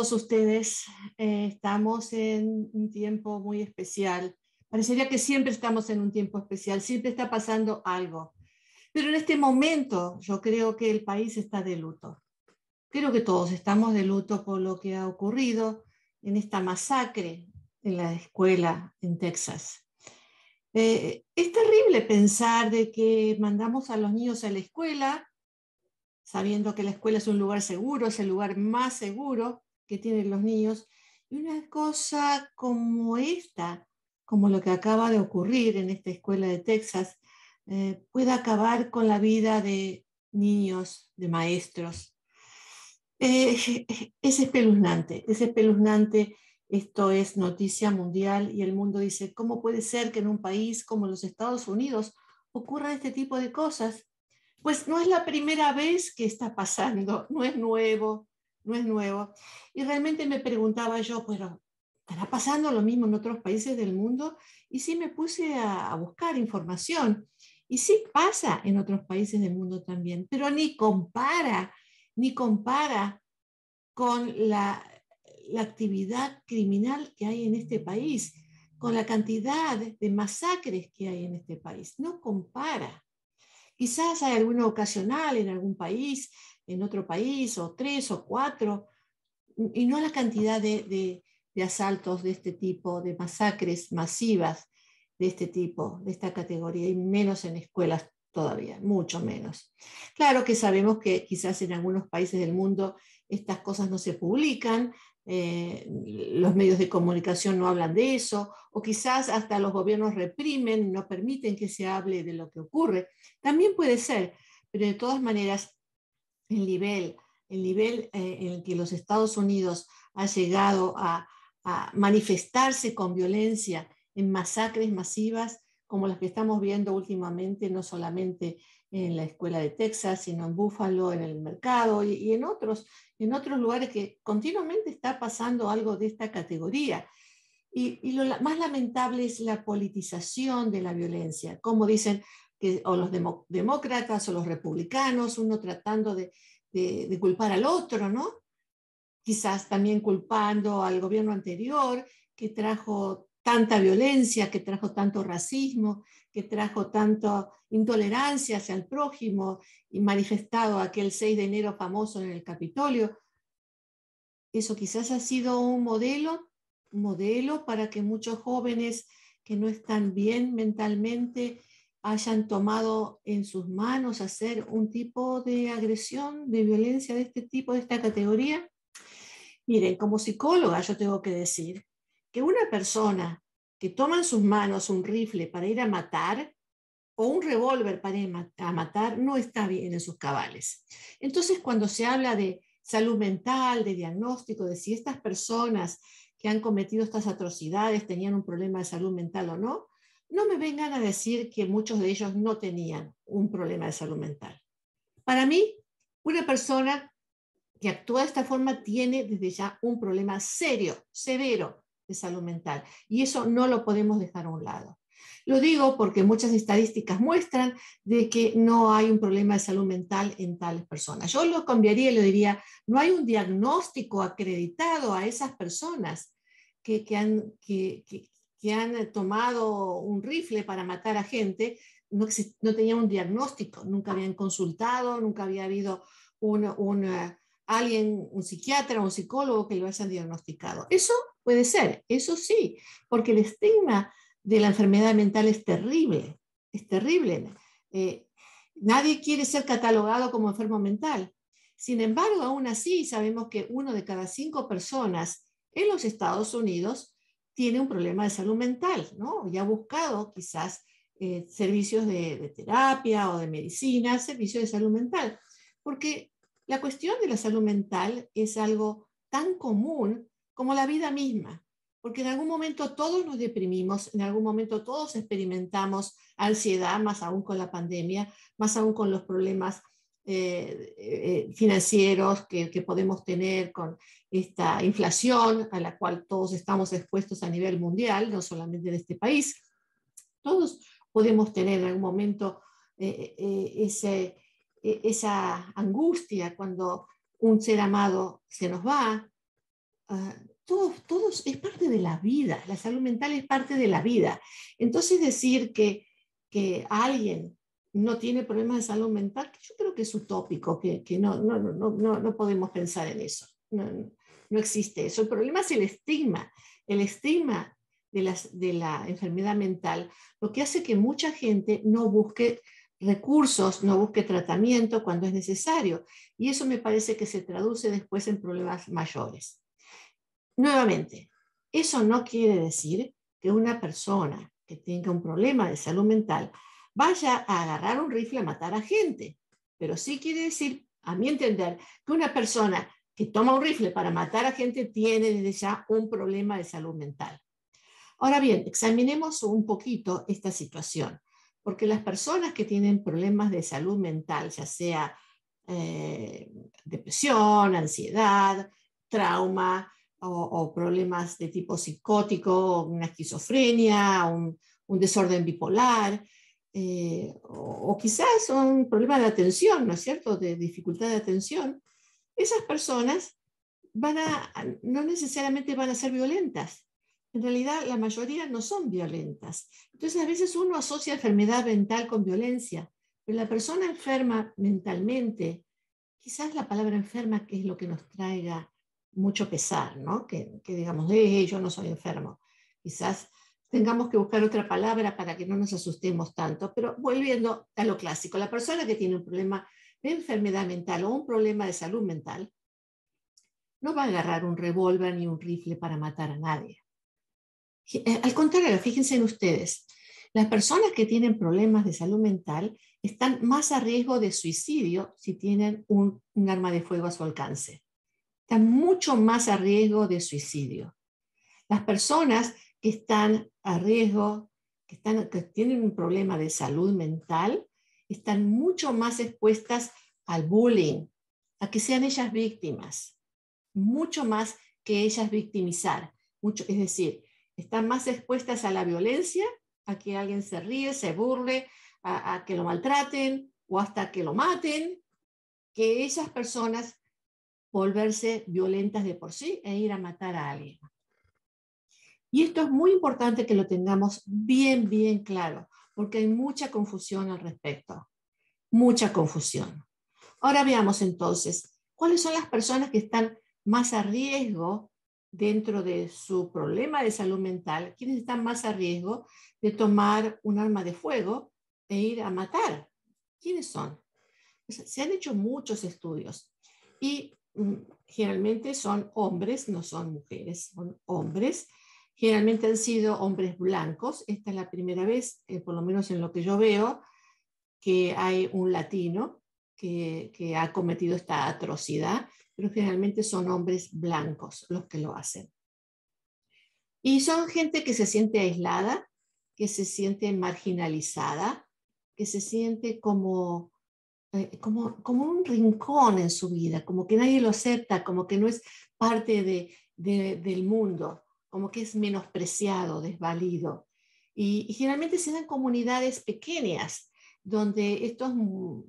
todos ustedes. Eh, estamos en un tiempo muy especial. Parecería que siempre estamos en un tiempo especial, siempre está pasando algo. Pero en este momento yo creo que el país está de luto. Creo que todos estamos de luto por lo que ha ocurrido en esta masacre en la escuela en Texas. Eh, es terrible pensar de que mandamos a los niños a la escuela sabiendo que la escuela es un lugar seguro, es el lugar más seguro que tienen los niños. Y una cosa como esta, como lo que acaba de ocurrir en esta escuela de Texas, eh, puede acabar con la vida de niños, de maestros. Eh, es espeluznante, es espeluznante. Esto es noticia mundial y el mundo dice, ¿cómo puede ser que en un país como los Estados Unidos ocurra este tipo de cosas? Pues no es la primera vez que está pasando, no es nuevo, no es nuevo. Y realmente me preguntaba yo, pero ¿estará pasando lo mismo en otros países del mundo? Y sí me puse a, buscar información. Y sí pasa en otros países del mundo también, pero ni compara, ni compara con la, la actividad criminal que hay en este país, con la cantidad de masacres que hay en este país. No compara. Quizás hay alguna ocasional en algún país, en otro país, o tres o cuatro, y no la cantidad de, asaltos de este tipo, de masacres masivas de este tipo, de esta categoría, y menos en escuelas todavía, mucho menos. Claro que sabemos que quizás en algunos países del mundo estas cosas no se publican, eh, los medios de comunicación no hablan de eso, o quizás hasta los gobiernos reprimen, no permiten que se hable de lo que ocurre. También puede ser, pero de todas maneras, el nivel, el nivel eh, en el que los Estados Unidos ha llegado a, manifestarse con violencia en masacres masivas como las que estamos viendo últimamente, no solamente en la escuela de Texas, sino en Buffalo, en el mercado y, en, otros, en otros lugares que continuamente está pasando algo de esta categoría. Y, lo más lamentable es la politización de la violencia, como dicen que o los demócratas o los republicanos, uno tratando de, de culpar al otro, ¿no? Quizás también culpando al gobierno anterior que trajo tanta violencia, que trajo tanto racismo, que trajo tanta intolerancia hacia el prójimo y manifestado aquel 6 de enero famoso en el Capitolio. Eso quizás ha sido un modelo, un modelo para que muchos jóvenes que no están bien mentalmente hayan tomado en sus manos hacer un tipo de agresión, de violencia de este tipo, de esta categoría. Miren, como psicóloga yo tengo que decir que una persona que toma en sus manos un rifle para ir a matar o un revólver para ir a matar no está bien en sus cabales. Entonces, cuando se habla de salud mental, de diagnóstico, de si estas personas que han cometido estas atrocidades tenían un problema de salud mental o no, no me vengan a decir que muchos de ellos no tenían un problema de salud mental. Para mí, una persona que actúa de esta forma tiene desde ya un problema serio, severo, de salud mental. Y eso no lo podemos dejar a un lado. Lo digo porque muchas estadísticas muestran de que no hay un problema de salud mental en tales personas. Yo lo cambiaría y le diría, no hay un diagnóstico acreditado a esas personas que, que han, que, que, han tomado un rifle para matar a gente, no, no tenían un diagnóstico, nunca habían consultado, nunca había habido un, un, alguien, un psiquiatra un psicólogo que lo hayan diagnosticado. Eso puede ser, eso sí, porque el estigma de la enfermedad mental es terrible, es terrible. Eh, nadie quiere ser catalogado como enfermo mental. Sin embargo, aún así sabemos que uno de cada cinco personas en los Estados Unidos tiene un problema de salud mental, ¿no? Y ha buscado quizás eh, servicios de, de, terapia o de medicina, servicios de salud mental, porque la cuestión de la salud mental es algo tan común como la vida misma, porque en algún momento todos nos deprimimos, en algún momento todos experimentamos ansiedad, más aún con la pandemia, más aún con los problemas eh, eh, financieros que, podemos tener con esta inflación a la cual todos estamos expuestos a nivel mundial, no solamente en este país. Todos podemos tener en algún momento eh, e-, esa angustia cuando un ser amado se nos va, ah, todo, todo, es parte de la vida, la salud mental es parte de la vida. Entonces decir que, que alguien no tiene problemas de salud mental, yo creo que es utópico, que, que no, no, no, no, no podemos pensar en eso. No, no existe eso. El problema es el estigma. El estigma de, las, de la enfermedad mental, lo que hace que mucha gente no busque recursos, no busque tratamiento cuando es necesario. Y eso me parece que se traduce después en problemas mayores. Nuevamente, eso no quiere decir que una persona que tenga un problema de salud mental vaya a agarrar un rifle a matar a gente, pero sí quiere decir, a mi entender, que una persona que toma un rifle para matar a gente tiene desde ya un problema de salud mental. Ahora bien, examinemos un poquito esta situación, porque las personas que tienen problemas de salud mental, ya sea eh, depresión, ansiedad, trauma o, problemas de tipo psicótico, una esquizofrenia, un, desorden bipolar, eh, o, o, quizás un problema de atención, ¿no es cierto?, de dificultad de atención, esas personas van a, no necesariamente van a ser violentas, en realidad la mayoría no son violentas. Entonces a veces uno asocia enfermedad mental con violencia, pero la persona enferma mentalmente, quizás la palabra enferma que es lo que nos traiga mucho pesar, ¿no? Que, digamos, eh, yo no soy enfermo. Quizás tengamos que buscar otra palabra para que no nos asustemos tanto, pero volviendo a lo clásico, la persona que tiene un problema de enfermedad mental o un problema de salud mental, no va a agarrar un revólver ni un rifle para matar a nadie. Eh, al contrario, fíjense en ustedes, las personas que tienen problemas de salud mental están más a riesgo de suicidio si tienen un, arma de fuego a su alcance. Están mucho más a riesgo de suicidio. Las personas que están a riesgo, que, tienen un problema de salud mental, están mucho más expuestas al bullying, a que sean ellas víctimas, mucho más que ellas victimizar. Mucho, es decir, están más expuestas a la violencia, a que alguien se ríe, se burle, a, que lo maltraten o hasta que lo maten, que esas personas volverse violentas de por sí e ir a matar a alguien. Y esto es muy importante que lo tengamos bien, bien claro, porque hay mucha confusión al respecto, mucha confusión. Ahora veamos entonces, ¿cuáles son las personas que están más a riesgo dentro de su problema de salud mental, quienes están más a riesgo de tomar un arma de fuego e ir a matar. ¿Quiénes son? Se han hecho muchos estudios y mm, generalmente son hombres, no son mujeres, son hombres. Generalmente han sido hombres blancos. Esta es la primera vez, eh, por lo menos en lo que yo veo, que hay un latino que, que ha cometido esta atrocidad pero generalmente son hombres blancos los que lo hacen. Y son gente que se siente aislada, que se siente marginalizada, que se siente como, eh, como, como un rincón en su vida, como que nadie lo acepta, como que no es parte de, del mundo, como que es menospreciado, desvalido. Y, y, generalmente se dan comunidades pequeñas, donde estos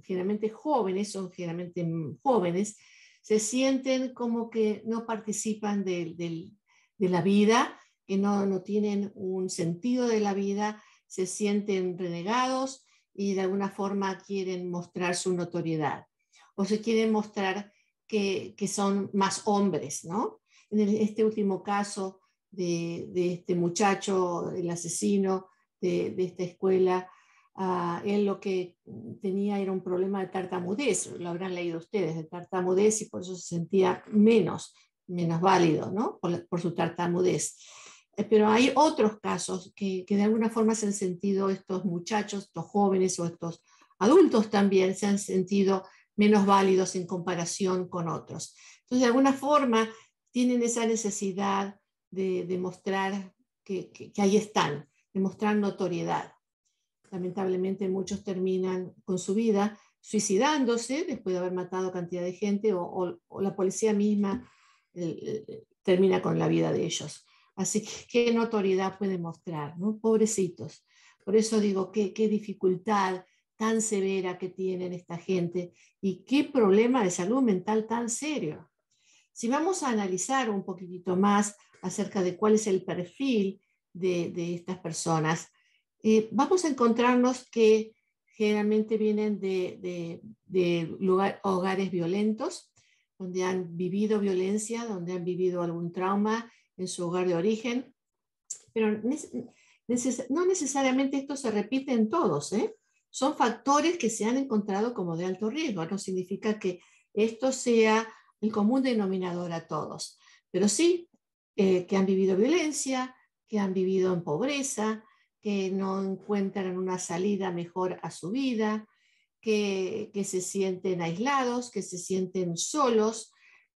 generalmente jóvenes, son generalmente jóvenes, se sienten como que no participan de, la vida, que no, no, tienen un sentido de la vida, se sienten renegados y de alguna forma quieren mostrar su notoriedad o se quieren mostrar que, son más hombres, ¿no? En este último caso de, este muchacho, el asesino de, esta escuela, él lo que tenía era un problema de tartamudez, lo habrán leído ustedes, de tartamudez y por eso se sentía menos, menos válido, ¿no? Por, su tartamudez. Eh, pero hay otros casos que, que, de alguna forma se han sentido estos muchachos, estos jóvenes o estos adultos también se han sentido menos válidos en comparación con otros. Entonces, de alguna forma, tienen esa necesidad de demostrar que, que, que ahí están, de mostrar notoriedad lamentablemente muchos terminan con su vida suicidándose después de haber matado cantidad de gente o, la policía misma termina con la vida de ellos. Así que qué notoriedad puede mostrar, ¿no? Pobrecitos. Por eso digo, qué, qué dificultad tan severa que tienen esta gente y qué problema de salud mental tan serio. Si vamos a analizar un poquitito más acerca de cuál es el perfil de, estas personas, eh, vamos a encontrarnos que generalmente vienen de, hogares violentos, donde han vivido violencia, donde han vivido algún trauma en su hogar de origen, pero no necesariamente esto se repite en todos, ¿eh? son factores que se han encontrado como de alto riesgo, no significa que esto sea el común denominador a todos, pero sí eh, que han vivido violencia, que han vivido en pobreza, que no encuentran una salida mejor a su vida, que, se sienten aislados, que se sienten solos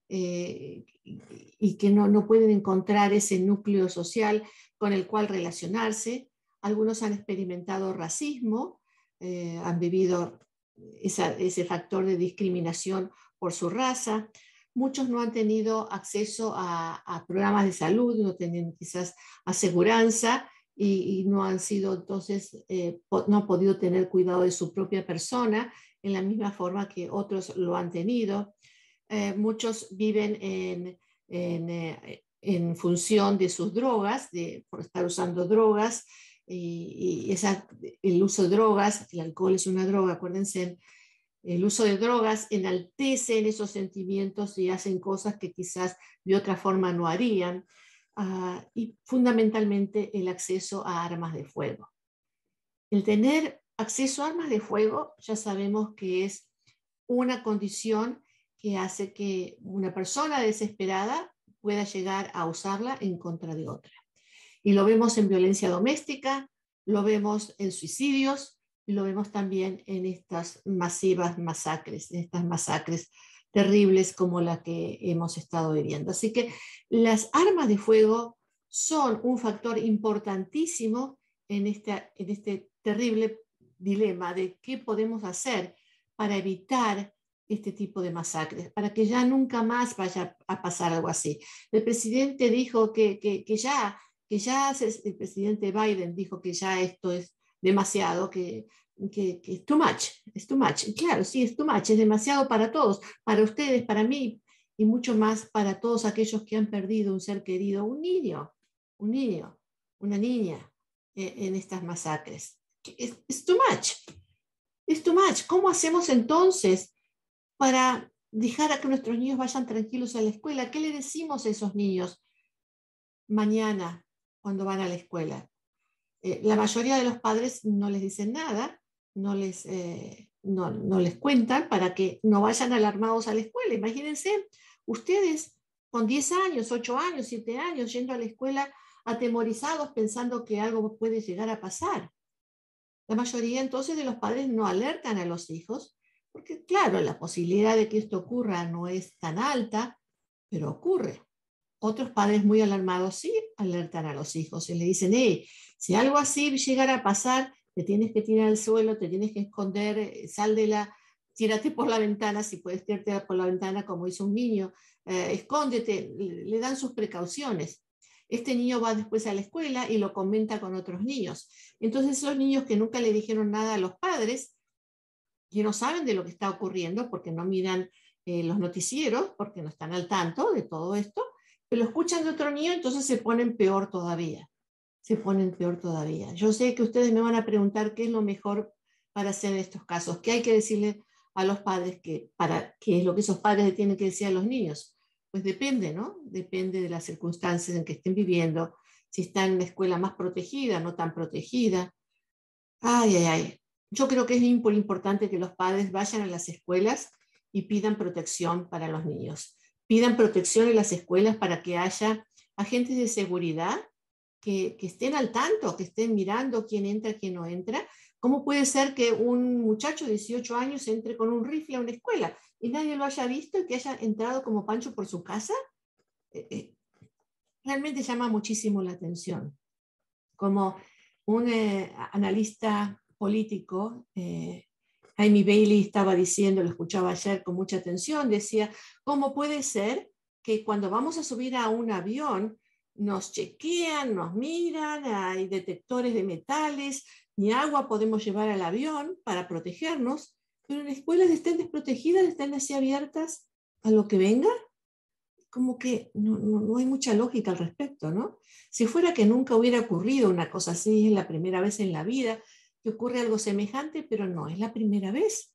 eh, y que no, pueden encontrar ese núcleo social con el cual relacionarse. Algunos han experimentado racismo, eh, han vivido ese factor de discriminación por su raza. Muchos no han tenido acceso a, programas de salud, no tienen quizás aseguranza y, no han sido entonces, eh, no han podido tener cuidado de su propia persona en la misma forma que otros lo han tenido. Eh, muchos viven en, en, eh, en, función de sus drogas, de, por estar usando drogas, y, el uso de drogas, el alcohol es una droga, acuérdense, el uso de drogas enaltecen esos sentimientos y hacen cosas que quizás de otra forma no harían. Ah, y fundamentalmente el acceso a armas de fuego. El tener acceso a armas de fuego ya sabemos que es una condición que hace que una persona desesperada pueda llegar a usarla en contra de otra. Y lo vemos en violencia doméstica, lo vemos en suicidios lo vemos también en estas masivas masacres, en estas masacres terribles como la que hemos estado viviendo. Así que las armas de fuego son un factor importantísimo en este, en este terrible dilema de qué podemos hacer para evitar este tipo de masacres, para que ya nunca más vaya a pasar algo así. El presidente dijo que, que, que ya, que ya, el presidente Biden dijo que ya esto es demasiado, que que, es too much, es too much. claro, sí, es too much, es demasiado para todos, para ustedes, para mí y mucho más para todos aquellos que han perdido un ser querido, un niño, un niño, una niña eh, en estas masacres. Es, es too much, es too much. ¿Cómo hacemos entonces para dejar a que nuestros niños vayan tranquilos a la escuela? ¿Qué le decimos a esos niños mañana cuando van a la escuela? Eh, la mayoría de los padres no les dicen nada no les, eh, no, les cuentan para que no vayan alarmados a la escuela. Imagínense, ustedes con 10 años, 8 años, 7 años, yendo a la escuela atemorizados pensando que algo puede llegar a pasar. La mayoría entonces de los padres no alertan a los hijos, porque claro, la posibilidad de que esto ocurra no es tan alta, pero ocurre. Otros padres muy alarmados sí alertan a los hijos y le dicen, hey, si algo así llegara a pasar, te tienes que tirar al suelo, te tienes que esconder, eh, sal de la, tírate por la ventana, si puedes tirarte por la ventana como hizo un niño, eh, escóndete, le dan sus precauciones. Este niño va después a la escuela y lo comenta con otros niños. Entonces esos niños que nunca le dijeron nada a los padres, que no saben de lo que está ocurriendo porque no miran eh, los noticieros, porque no están al tanto de todo esto, pero lo escuchan de otro niño, entonces se ponen peor todavía se ponen peor todavía. Yo sé que ustedes me van a preguntar qué es lo mejor para hacer en estos casos, qué hay que decirle a los padres, que, para, qué es lo que esos padres tienen que decir a los niños. Pues depende, ¿no? Depende de las circunstancias en que estén viviendo, si están en una escuela más protegida, no tan protegida. Ay, ay, ay. Yo creo que es importante que los padres vayan a las escuelas y pidan protección para los niños. Pidan protección en las escuelas para que haya agentes de seguridad que, estén al tanto, que estén mirando quién entra, quién no entra. ¿Cómo puede ser que un muchacho de 18 años entre con un rifle a una escuela y nadie lo haya visto y que haya entrado como Pancho por su casa? Eh, eh, realmente llama muchísimo la atención. Como un eh, analista político, Jaime Bailey estaba diciendo, lo escuchaba ayer con mucha atención, decía, ¿cómo puede ser que cuando vamos a subir a un avión nos chequean, nos miran, hay detectores de metales, ni agua podemos llevar al avión para protegernos, pero en escuelas estén desprotegidas, estén así abiertas a lo que venga. como que no, no, hay mucha lógica al respecto, ¿no? Si fuera que nunca hubiera ocurrido una cosa así, es la primera vez en la vida que ocurre algo semejante, pero no, es la primera vez.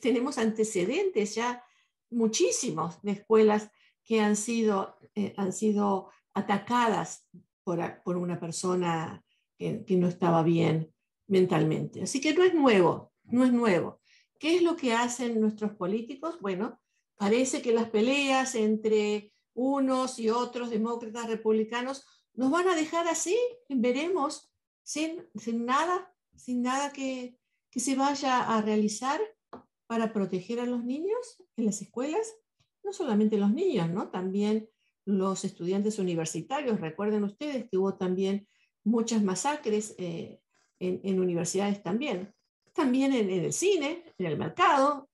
Tenemos antecedentes ya muchísimos de escuelas que han sido, eh, han sido atacadas por, por una persona que, que, no estaba bien mentalmente. Así que no es nuevo, no es nuevo. ¿Qué es lo que hacen nuestros políticos? Bueno, parece que las peleas entre unos y otros demócratas republicanos nos van a dejar así, veremos, sin, sin nada, sin nada que, que se vaya a realizar para proteger a los niños en las escuelas, no solamente los niños, ¿no? También los estudiantes universitarios. Recuerden ustedes que hubo también muchas masacres eh, en, universidades también. También en, en, el cine, en el mercado,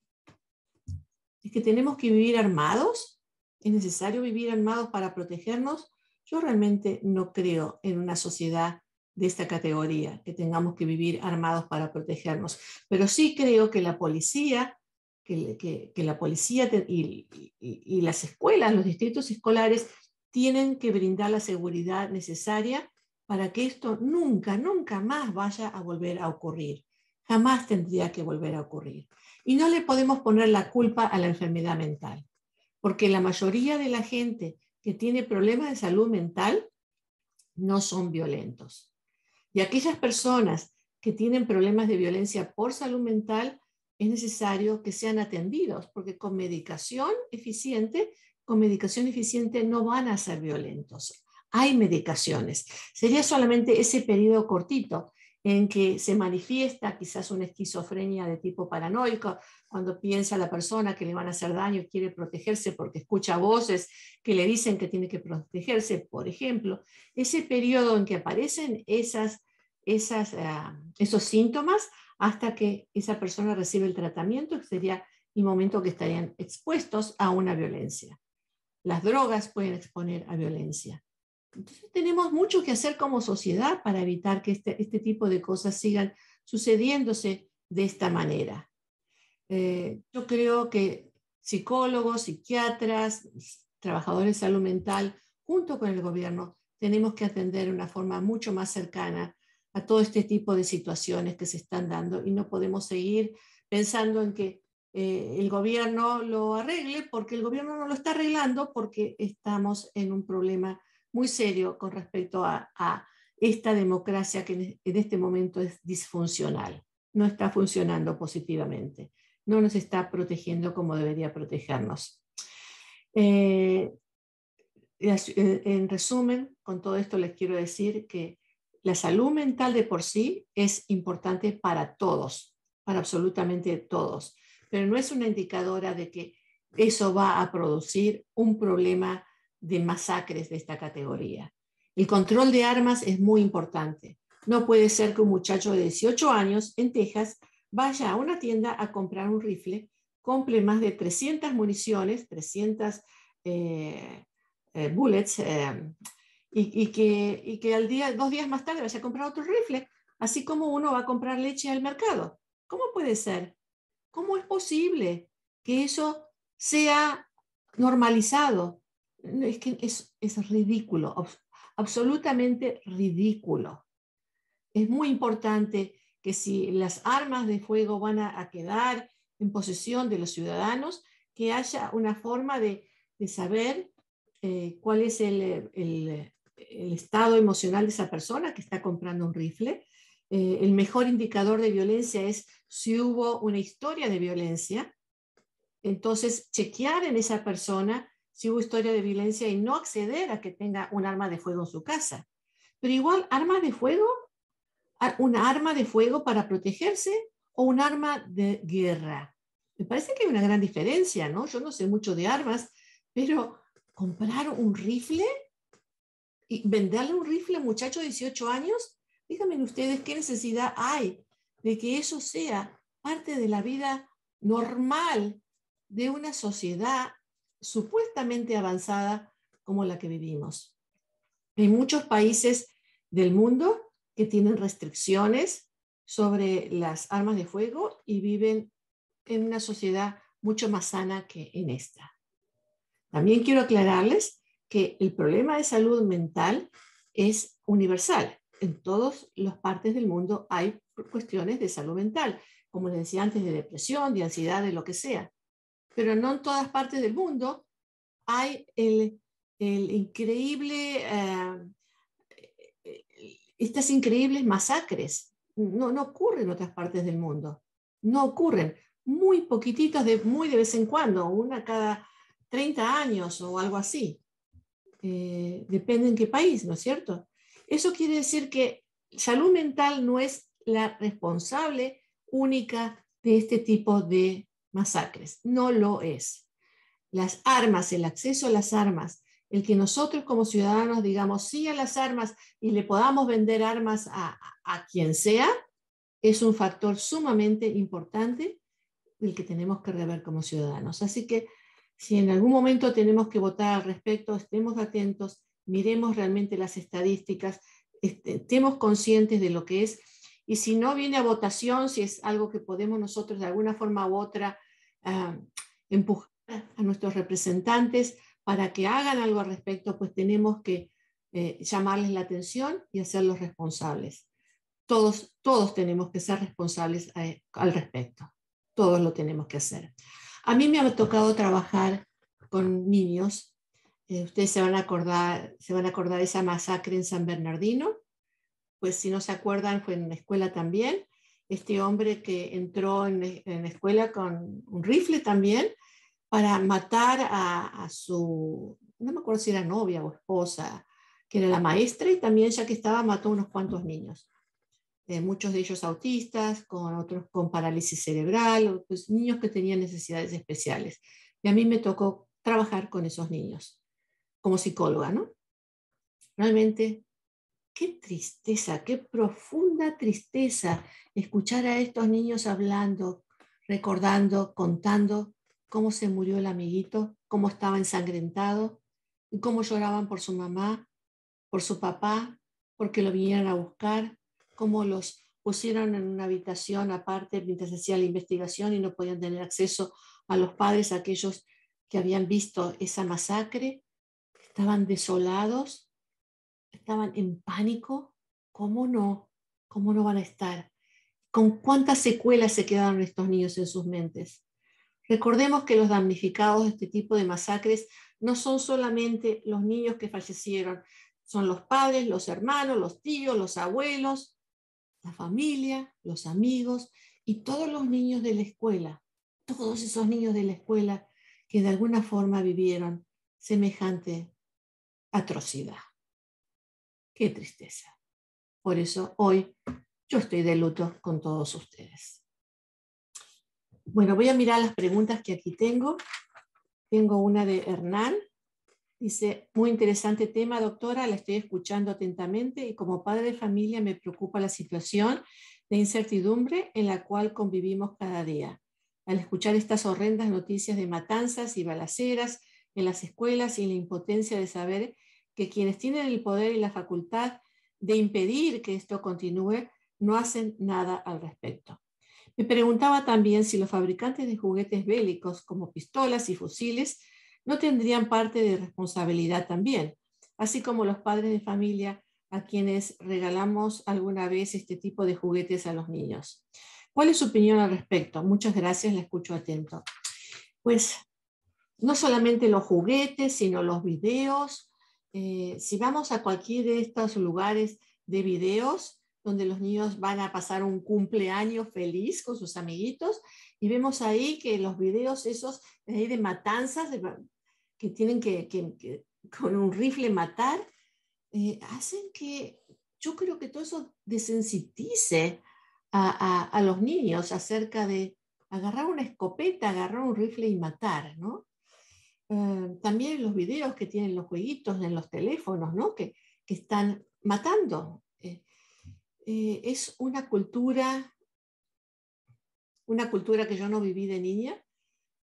es que tenemos que vivir armados, es necesario vivir armados para protegernos. Yo realmente no creo en una sociedad de esta categoría, que tengamos que vivir armados para protegernos, pero sí creo que la policía, que, la policía y, y, y las escuelas, los distritos escolares, tienen que brindar la seguridad necesaria para que esto nunca, nunca más vaya a volver a ocurrir. Jamás tendría que volver a ocurrir. Y no le podemos poner la culpa a la enfermedad mental, porque la mayoría de la gente que tiene problemas de salud mental no son violentos. Y aquellas personas que tienen problemas de violencia por salud mental, es necesario que sean atendidos, porque con medicación eficiente, con medicación eficiente no van a ser violentos. Hay medicaciones. Sería solamente ese periodo cortito en que se manifiesta quizás una esquizofrenia de tipo paranoico, cuando piensa la persona que le van a hacer daño y quiere protegerse porque escucha voces que le dicen que tiene que protegerse, por ejemplo, ese periodo en que aparecen esas, esas, uh, esos síntomas hasta que esa persona recibe el tratamiento, que sería el momento que estarían expuestos a una violencia. Las drogas pueden exponer a violencia. Entonces tenemos mucho que hacer como sociedad para evitar que este, este tipo de cosas sigan sucediéndose de esta manera. Eh, yo creo que psicólogos, psiquiatras, trabajadores de salud mental, junto con el gobierno, tenemos que atender de una forma mucho más cercana a todo este tipo de situaciones que se están dando y no podemos seguir pensando en que eh, el gobierno lo arregle porque el gobierno no lo está arreglando porque estamos en un problema muy serio con respecto a, a esta democracia que en este momento es disfuncional, no está funcionando positivamente, no nos está protegiendo como debería protegernos. Eh, en resumen, con todo esto les quiero decir que la salud mental de por sí es importante para todos, para absolutamente todos, pero no es una indicadora de que eso va a producir un problema de masacres de esta categoría. El control de armas es muy importante. No puede ser que un muchacho de 18 años en Texas vaya a una tienda a comprar un rifle, compre más de 300 municiones, 300 eh, eh, bullets, eh, y, que, y que al día, dos días más tarde vaya a comprar otro rifle, así como uno va a comprar leche al mercado. ¿Cómo puede ser? ¿Cómo es posible que eso sea normalizado? es que es, es ridículo, absolutamente ridículo. Es muy importante que si las armas de fuego van a, quedar en posesión de los ciudadanos, que haya una forma de, de saber eh, cuál es el, el, estado emocional de esa persona que está comprando un rifle. Eh, el mejor indicador de violencia es si hubo una historia de violencia. Entonces, chequear en esa persona si hubo historia de violencia y no acceder a que tenga un arma de fuego en su casa. Pero igual, arma de fuego, una arma de fuego para protegerse o un arma de guerra. Me parece que hay una gran diferencia, ¿no? Yo no sé mucho de armas, pero comprar un rifle y venderle un rifle a un muchacho de 18 años, díganme ustedes qué necesidad hay de que eso sea parte de la vida normal de una sociedad supuestamente avanzada como la que vivimos. Hay muchos países del mundo que tienen restricciones sobre las armas de fuego y viven en una sociedad mucho más sana que en esta. También quiero aclararles que el problema de salud mental es universal. En todas las partes del mundo hay cuestiones de salud mental, como les decía antes, de depresión, de ansiedad, de lo que sea. Pero no en todas partes del mundo hay el, increíble, eh, estas increíbles masacres. No, no ocurren en otras partes del mundo. No ocurren. Muy poquititos, de, muy de vez en cuando, una cada 30 años o algo así. Eh, depende en qué país, ¿no es cierto? Eso quiere decir que salud mental no es la responsable única de este tipo de masacres. No lo es. Las armas, el acceso a las armas, el que nosotros como ciudadanos digamos sí a las armas y le podamos vender armas a, a quien sea, es un factor sumamente importante del que tenemos que rever como ciudadanos. Así que si en algún momento tenemos que votar al respecto, estemos atentos, miremos realmente las estadísticas, este, estemos conscientes de lo que es. Y si no viene a votación, si es algo que podemos nosotros de alguna forma u otra ah, empujar a nuestros representantes para que hagan algo al respecto, pues tenemos que eh, llamarles la atención y hacerlos responsables. Todos, todos tenemos que ser responsables eh, al respecto. Todos lo tenemos que hacer. A mí me ha tocado trabajar con niños. Eh, ustedes se van, a acordar, se van a acordar de esa masacre en San Bernardino. Pues si no se acuerdan, fue en la escuela también. Este hombre que entró en, la escuela con un rifle también para matar a, su, no me acuerdo si era novia o esposa, que era la maestra, y también ya que estaba mató unos cuantos niños. Muchos de ellos autistas, con otros con parálisis cerebral, pues niños que tenían necesidades especiales. Y a mí me tocó trabajar con esos niños como psicóloga, ¿no? Realmente, qué tristeza, qué profunda tristeza escuchar a estos niños hablando, recordando, contando cómo se murió el amiguito, cómo estaba ensangrentado y cómo lloraban por su mamá, por su papá, porque lo vinieran a buscar, cómo los pusieron en una habitación aparte mientras hacía la investigación y no podían tener acceso a los padres, aquellos que habían visto esa masacre, estaban desolados, estaban en pánico. ¿Cómo no? ¿Cómo no van a estar? ¿Con cuántas secuelas se quedaron estos niños en sus mentes? Recordemos que los damnificados de este tipo de masacres no son solamente los niños que fallecieron, son los padres, los hermanos, los tíos, los abuelos, la familia, los amigos y todos los niños de la escuela, todos esos niños de la escuela que de alguna forma vivieron semejante atrocidad. Qué tristeza. Por eso hoy yo estoy de luto con todos ustedes. Bueno, voy a mirar las preguntas que aquí tengo. Tengo una de Hernán. Dice, muy interesante tema, doctora, la estoy escuchando atentamente y como padre de familia me preocupa la situación de incertidumbre en la cual convivimos cada día. Al escuchar estas horrendas noticias de matanzas y balaceras en las escuelas y la impotencia de saber que quienes tienen el poder y la facultad de impedir que esto continúe no hacen nada al respecto. Me preguntaba también si los fabricantes de juguetes bélicos como pistolas y fusiles no tendrían parte de responsabilidad también, así como los padres de familia a quienes regalamos alguna vez este tipo de juguetes a los niños. ¿Cuál es su opinión al respecto? Muchas gracias, la escucho atento. Pues no solamente los juguetes, sino los videos. Eh, si vamos a cualquier de estos lugares de videos, donde los niños van a pasar un cumpleaños feliz con sus amiguitos, y vemos ahí que los videos esos de, de matanzas, que tienen que, con un rifle matar, eh, hacen que yo creo que todo eso desensitice a, los niños acerca de agarrar una escopeta, agarrar un rifle y matar, ¿no? Eh, también los videos que tienen los jueguitos en los teléfonos, ¿no? Que, están matando. Eh, es una cultura, una cultura que yo no viví de niña,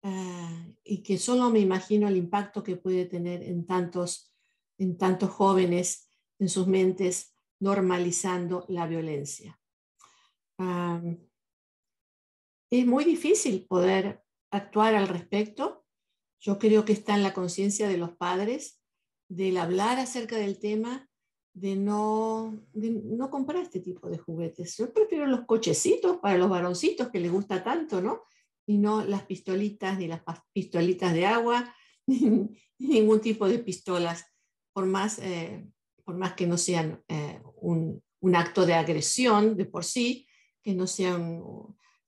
Ah, y que solo me imagino el impacto que puede tener en tantos, en tantos jóvenes, en sus mentes, normalizando la violencia. es muy difícil poder actuar al respecto. Yo creo que está en la conciencia de los padres del hablar acerca del tema, de no, no comprar este tipo de juguetes. Yo prefiero los cochecitos para los varoncitos que les gusta tanto, ¿no? Y no las pistolitas ni las pistolitas de agua, ni ningún tipo de pistolas, por más, eh, por más que no sean eh, un, un, acto de agresión de por sí, que no, sean,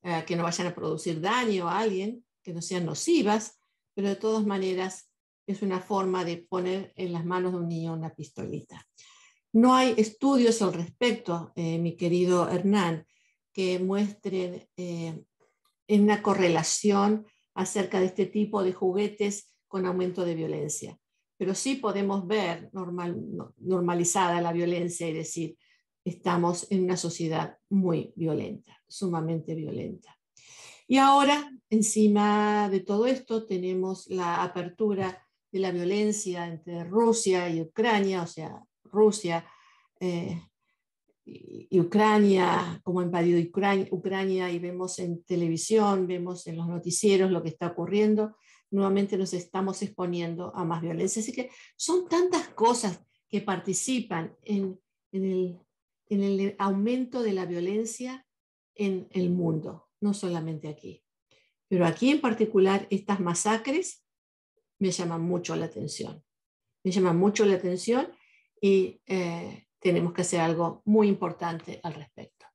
eh, que no vayan a producir daño a alguien, que no sean nocivas, pero de todas maneras es una forma de poner en las manos de un niño una pistolita. No hay estudios al respecto, eh, mi querido Hernán, que muestren eh, una correlación acerca de este tipo de juguetes con aumento de violencia. Pero sí podemos ver normal, normalizada la violencia y decir, estamos en una sociedad muy violenta, sumamente violenta. Y ahora, encima de todo esto, tenemos la apertura de la violencia entre Rusia y Ucrania, o sea, Rusia eh, y Ucrania, como ha invadido Ucrania, y vemos en televisión, vemos en los noticieros lo que está ocurriendo, nuevamente nos estamos exponiendo a más violencia. Así que son tantas cosas que participan en el aumento de la violencia en el mundo, no solamente aquí. Pero aquí en particular, estas masacres me llaman mucho la atención. Me llaman mucho la atención y eh, tenemos que hacer algo muy importante al respecto.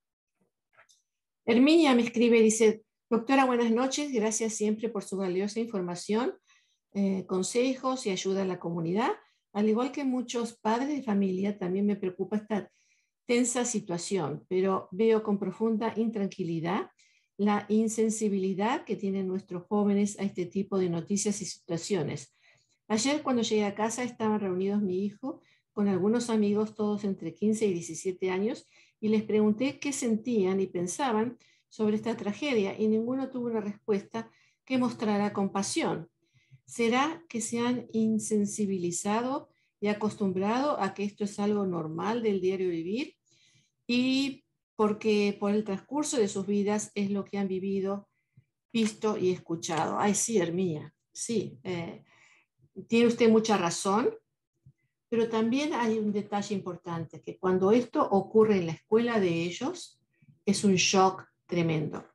Herminia me escribe y dice, doctora, buenas noches, gracias siempre por su valiosa información, eh, consejos y ayuda a la comunidad. Al igual que muchos padres de familia, también me preocupa esta tensa situación, pero veo con profunda intranquilidad la insensibilidad que tienen nuestros jóvenes a este tipo de noticias y situaciones. Ayer cuando llegué a casa estaban reunidos mi hijo con algunos amigos, todos entre 15 y 17 años, y les pregunté qué sentían y pensaban sobre esta tragedia y ninguno tuvo una respuesta que mostrara compasión. ¿Será que se han insensibilizado y acostumbrado a que esto es algo normal del diario vivir? Y porque por el transcurso de sus vidas es lo que han vivido, visto y escuchado. Ay, sí, Hermía, sí, eh, tiene usted mucha razón, pero también hay un detalle importante, que cuando esto ocurre en la escuela de ellos, es un shock tremendo.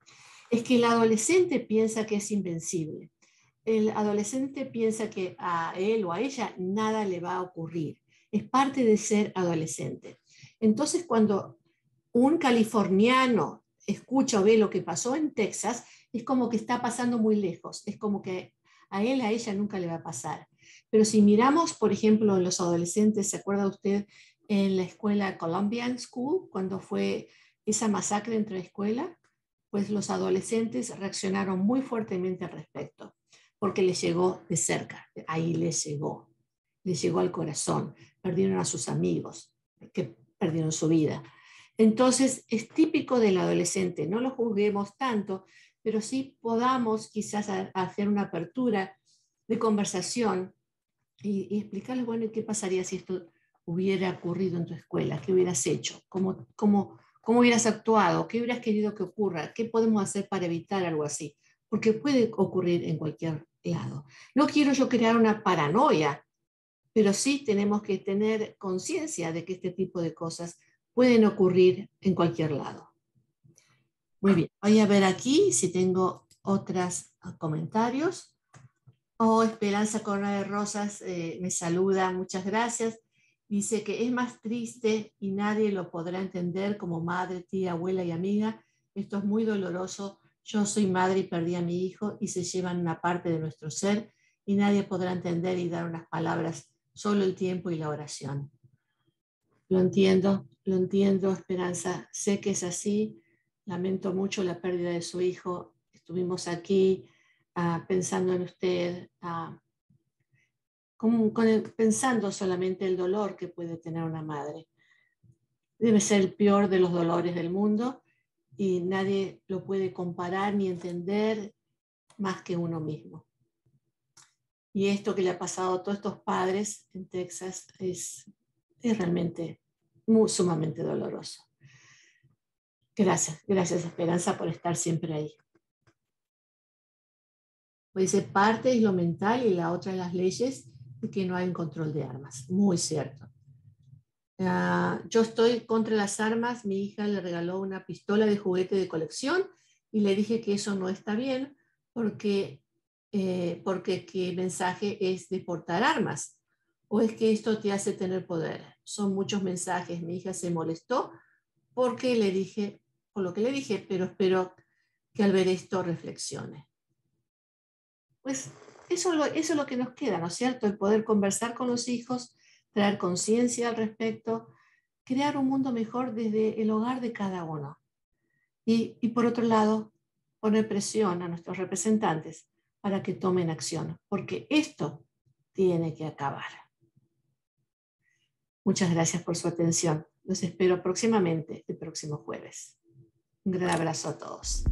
Es que el adolescente piensa que es invencible. El adolescente piensa que a él o a ella nada le va a ocurrir. Es parte de ser adolescente. Entonces, cuando un californiano escucha o ve lo que pasó en Texas, es como que está pasando muy lejos, es como que a él, a ella nunca le va a pasar. Pero si miramos, por ejemplo, en los adolescentes, ¿se acuerda usted en la escuela Columbian School, cuando fue esa masacre entre escuela? Pues los adolescentes reaccionaron muy fuertemente al respecto, porque les llegó de cerca, ahí les llegó, les llegó al corazón, perdieron a sus amigos, que perdieron su vida. Entonces, es típico del adolescente, no lo juzguemos tanto, pero sí podamos quizás hacer una apertura de conversación y, explicarles, bueno, ¿qué pasaría si esto hubiera ocurrido en tu escuela? ¿Qué hubieras hecho? ¿Cómo, cómo, cómo hubieras actuado? ¿Qué hubieras querido que ocurra? ¿Qué podemos hacer para evitar algo así? Porque puede ocurrir en cualquier lado. No quiero yo crear una paranoia, pero sí tenemos que tener conciencia de que este tipo de cosas pueden ocurrir en cualquier lado. Muy bien, voy a ver aquí si tengo otros ah, comentarios. Oh, Esperanza Corona de Rosas eh, me saluda, muchas gracias. Dice que es más triste y nadie lo podrá entender como madre, tía, abuela y amiga. Esto es muy doloroso. Yo soy madre y perdí a mi hijo y se llevan una parte de nuestro ser y nadie podrá entender y dar unas palabras, solo el tiempo y la oración. Lo entiendo, lo entiendo, Esperanza. Sé que es así. Lamento mucho la pérdida de su hijo. Estuvimos aquí ah, pensando en usted, ah, pensando solamente el dolor que puede tener una madre. Debe ser el peor de los dolores del mundo y nadie lo puede comparar ni entender más que uno mismo. Y esto que le ha pasado a todos estos padres en Texas es es realmente muy, sumamente doloroso. Gracias, gracias Esperanza por estar siempre ahí. Puede ser parte es lo mental y la otra es las leyes que no hay un control de armas. Muy cierto. Ah, yo estoy contra las armas. Mi hija le regaló una pistola de juguete de colección y le dije que eso no está bien porque, eh, porque qué mensaje es de portar armas o es que esto te hace tener poder. Son muchos mensajes. Mi hija se molestó porque le dije, por lo que le dije, pero espero que al ver esto reflexione. Pues eso, eso es lo que nos queda, ¿no es cierto? El poder conversar con los hijos, traer conciencia al respecto, crear un mundo mejor desde el hogar de cada uno. Y, y por otro lado, poner presión a nuestros representantes para que tomen acción, porque esto tiene que acabar. Muchas gracias por su atención. Los espero próximamente, el próximo jueves. Un gran abrazo a todos.